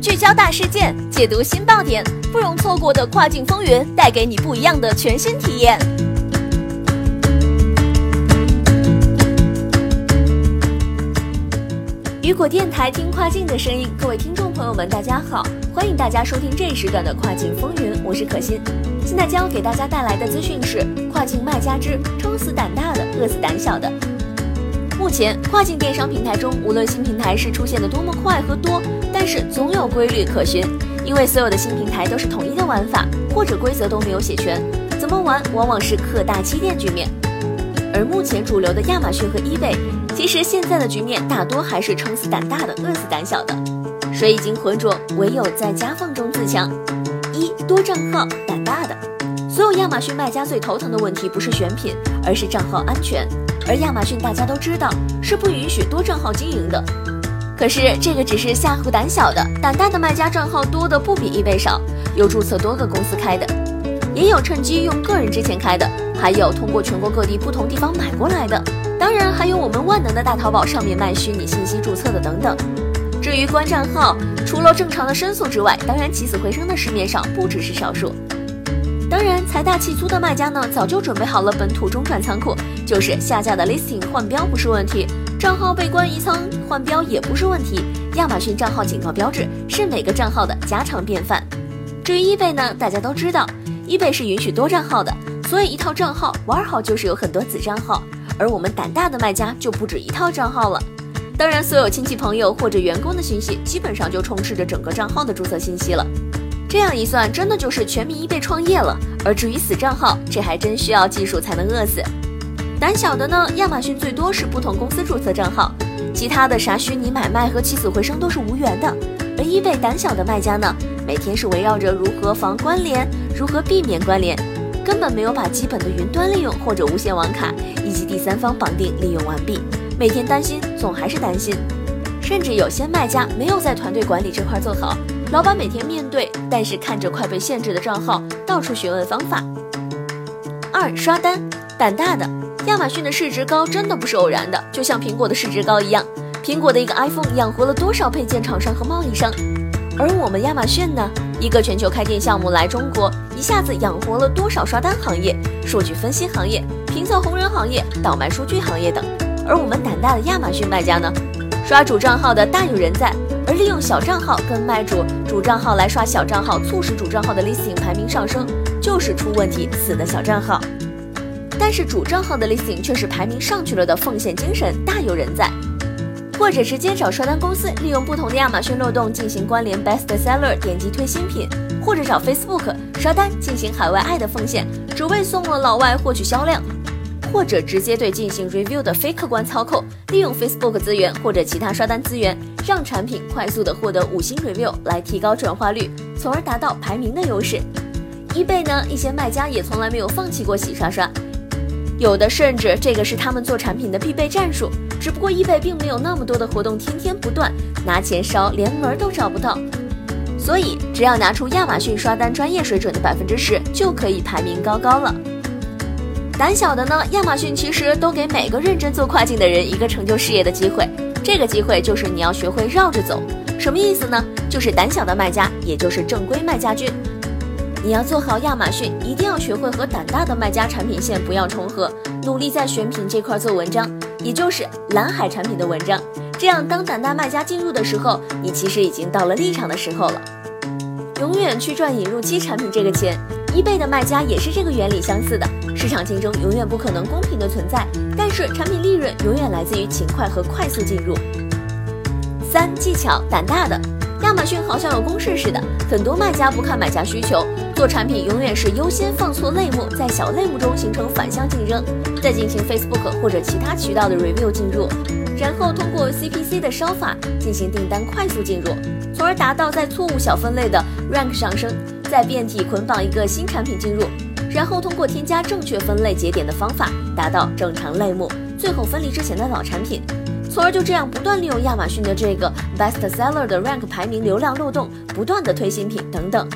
聚焦大事件，解读新爆点，不容错过的跨境风云，带给你不一样的全新体验。雨果电台听跨境的声音，各位听众朋友们，大家好，欢迎大家收听这一时段的跨境风云，我是可心。现在将要给大家带来的资讯是：跨境卖家之撑死胆大的，饿死胆小的。目前，跨境电商平台中，无论新平台是出现的多么快和多，但是总有规律可循，因为所有的新平台都是统一的玩法，或者规则都没有写全，怎么玩往往是客大欺店局面。而目前主流的亚马逊和 eBay，其实现在的局面大多还是撑死胆大的，饿死胆小的。水已经浑浊，唯有在夹缝中自强。一多账号，胆大的。所有亚马逊卖家最头疼的问题不是选品，而是账号安全。而亚马逊大家都知道是不允许多账号经营的。可是这个只是吓唬胆小的，胆大的卖家账号多的不比 eBay 少，有注册多个公司开的，也有趁机用个人之前开的，还有通过全国各地不同地方买过来的。当然还有我们万能的大淘宝上面卖虚拟信息注册的等等。至于关账号，除了正常的申诉之外，当然起死回生的市面上不只是少数。财大气粗的卖家呢，早就准备好了本土中转仓库，就是下架的 listing 换标不是问题，账号被关移仓换标也不是问题。亚马逊账号警告标志是每个账号的家常便饭。至于 eBay 呢，大家都知道，eBay 是允许多账号的，所以一套账号玩好就是有很多子账号，而我们胆大的卖家就不止一套账号了。当然，所有亲戚朋友或者员工的信息，基本上就充斥着整个账号的注册信息了。这样一算，真的就是全民 eBay 创业了。而至于死账号，这还真需要技术才能饿死。胆小的呢，亚马逊最多是不同公司注册账号，其他的啥虚拟买卖和起死回生都是无缘的。而一味胆小的卖家呢，每天是围绕着如何防关联，如何避免关联，根本没有把基本的云端利用或者无线网卡以及第三方绑定利用完毕。每天担心，总还是担心，甚至有些卖家没有在团队管理这块做好，老板每天面对，但是看着快被限制的账号，到处询问方法。二刷单，胆大的，亚马逊的市值高真的不是偶然的，就像苹果的市值高一样，苹果的一个 iPhone 养活了多少配件厂商和贸易商，而我们亚马逊呢，一个全球开店项目来中国，一下子养活了多少刷单行业、数据分析行业、评测红人行业、倒卖数据行业等。而我们胆大的亚马逊卖家呢，刷主账号的大有人在，而利用小账号跟卖主主账号来刷小账号，促使主账号的 listing 排名上升，就是出问题死的小账号。但是主账号的 listing 却是排名上去了的奉献精神大有人在，或者直接找刷单公司，利用不同的亚马逊漏洞进行关联 best seller 点击推新品，或者找 Facebook 刷单进行海外爱的奉献，只为送了老外获取销量。或者直接对进行 review 的非客观操控，利用 Facebook 资源或者其他刷单资源，让产品快速的获得五星 review 来提高转化率，从而达到排名的优势。eBay 呢，一些卖家也从来没有放弃过洗刷刷，有的甚至这个是他们做产品的必备战术。只不过 eBay 并没有那么多的活动，天天不断拿钱烧，连门都找不到。所以只要拿出亚马逊刷单专业水准的百分之十，就可以排名高高了。胆小的呢？亚马逊其实都给每个认真做跨境的人一个成就事业的机会。这个机会就是你要学会绕着走。什么意思呢？就是胆小的卖家，也就是正规卖家军。你要做好亚马逊，一定要学会和胆大的卖家产品线不要重合，努力在选品这块做文章，也就是蓝海产品的文章。这样，当胆大卖家进入的时候，你其实已经到了立场的时候了。永远去赚引入期产品这个钱。eBay 的卖家也是这个原理相似的，市场竞争永远不可能公平的存在，但是产品利润永远来自于勤快和快速进入。三技巧胆大的，亚马逊好像有公式似的，很多卖家不看买家需求，做产品永远是优先放错类目，在小类目中形成反向竞争，再进行 Facebook 或者其他渠道的 review 进入，然后通过 CPC 的烧法进行订单快速进入，从而达到在错误小分类的 rank 上升。再变体捆绑一个新产品进入，然后通过添加正确分类节点的方法达到正常类目，最后分离之前的老产品，从而就这样不断利用亚马逊的这个 best seller 的 rank 排名流量漏洞，不断的推新品等等。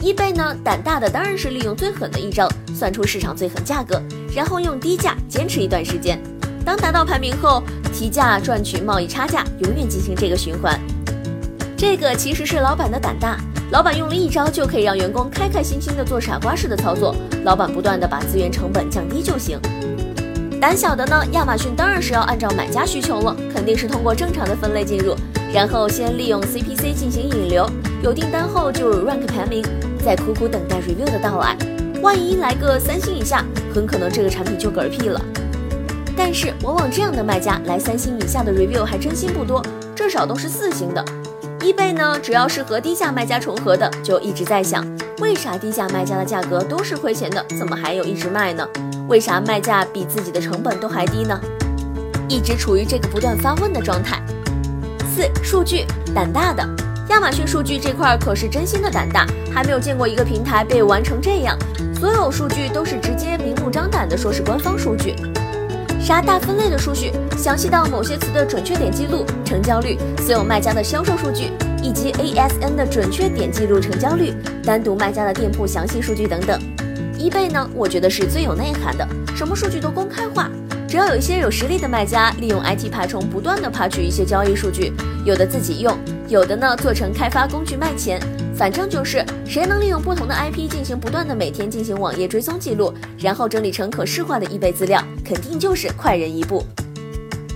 eBay 呢，胆大的当然是利用最狠的一招，算出市场最狠价格，然后用低价坚持一段时间。当达到排名后，提价赚取贸易差价，永远进行这个循环。这个其实是老板的胆大，老板用了一招就可以让员工开开心心的做傻瓜式的操作，老板不断的把资源成本降低就行。胆小的呢，亚马逊当然是要按照买家需求了，肯定是通过正常的分类进入，然后先利用 CPC 进行引流，有订单后就有 rank 排名，再苦苦等待 review 的到来。万一来个三星以下，很可能这个产品就嗝屁了。但是往往这样的卖家来三星以下的 review 还真心不多，至少都是四星的。eBay 呢，只要是和低价卖家重合的，就一直在想，为啥低价卖家的价格都是亏钱的，怎么还有一直卖呢？为啥卖价比自己的成本都还低呢？一直处于这个不断发问的状态。四、数据胆大的亚马逊数据这块可是真心的胆大，还没有见过一个平台被玩成这样，所有数据都是直接明目张胆的说是官方数据。啥大分类的数据，详细到某些词的准确点记录、成交率、所有卖家的销售数据，以及 ASN 的准确点记录、成交率、单独卖家的店铺详细数据等等。eBay 呢，我觉得是最有内涵的，什么数据都公开化。只要有一些有实力的卖家，利用 IT 爬虫，不断的爬取一些交易数据，有的自己用，有的呢做成开发工具卖钱。反正就是谁能利用不同的 IP 进行不断的每天进行网页追踪记录，然后整理成可视化的易贝资料，肯定就是快人一步。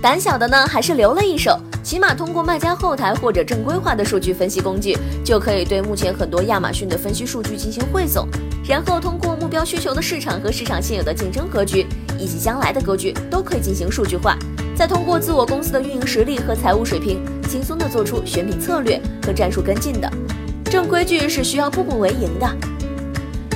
胆小的呢，还是留了一手，起码通过卖家后台或者正规化的数据分析工具，就可以对目前很多亚马逊的分析数据进行汇总，然后通过目标需求的市场和市场现有的竞争格局以及将来的格局都可以进行数据化，再通过自我公司的运营实力和财务水平，轻松的做出选品策略和战术跟进的。正规矩是需要步步为营的。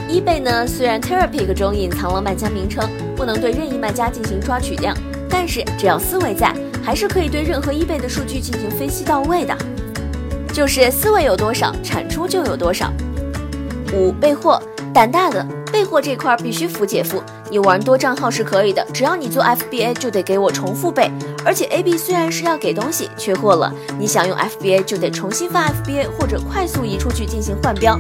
eBay 呢，虽然 Terapeak 中隐藏了卖家名称，不能对任意卖家进行抓取量，但是只要思维在，还是可以对任何 eBay 的数据进行分析到位的。就是思维有多少，产出就有多少。五备货，胆大的备货这块必须服姐夫。你玩多账号是可以的，只要你做 FBA 就得给我重复备。而且 AB 虽然是要给东西，缺货了，你想用 FBA 就得重新发 FBA 或者快速移出去进行换标，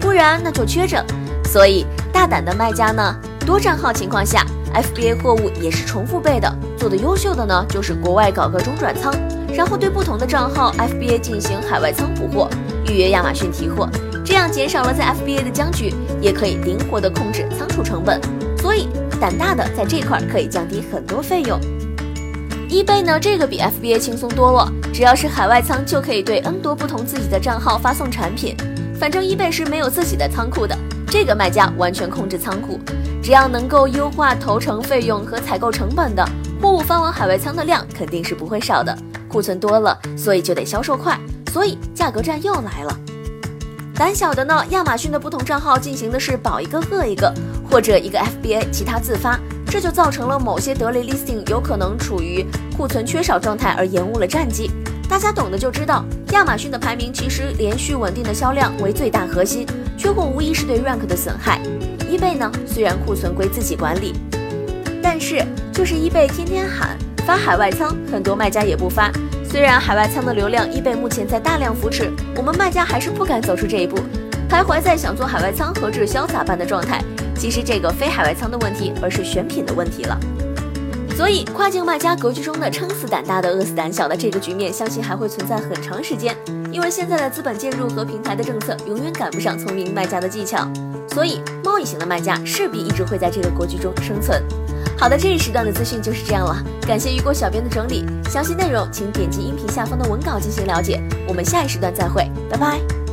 不然那就缺着。所以大胆的卖家呢，多账号情况下，FBA 货物也是重复备的。做的优秀的呢，就是国外搞个中转仓，然后对不同的账号 FBA 进行海外仓补货，预约亚马逊提货，这样减少了在 FBA 的僵局，也可以灵活的控制仓储成本。所以胆大的在这块可以降低很多费用。eBay 呢，这个比 FBA 轻松多了，只要是海外仓就可以对 N 多不同自己的账号发送产品。反正 eBay 是没有自己的仓库的，这个卖家完全控制仓库，只要能够优化投成费用和采购成本的货物发往海外仓的量肯定是不会少的。库存多了，所以就得销售快，所以价格战又来了。胆小的呢，亚马逊的不同账号进行的是保一个饿一个。或者一个 FBA，其他自发，这就造成了某些德雷 listing 有可能处于库存缺少状态而延误了战绩。大家懂的就知道，亚马逊的排名其实连续稳定的销量为最大核心，缺货无疑是对 rank 的损害。eBay 呢，虽然库存归自己管理，但是就是 eBay 天天喊发海外仓，很多卖家也不发。虽然海外仓的流量 eBay 目前在大量扶持，我们卖家还是不敢走出这一步，徘徊在想做海外仓和滞销咋办的状态。其实这个非海外仓的问题，而是选品的问题了。所以跨境卖家格局中的撑死胆大的饿死胆小的这个局面，相信还会存在很长时间。因为现在的资本介入和平台的政策永远赶不上聪明卖家的技巧，所以贸易型的卖家势必一直会在这个格局中生存。好的，这一时段的资讯就是这样了，感谢雨果小编的整理，详细内容请点击音频下方的文稿进行了解。我们下一时段再会，拜拜。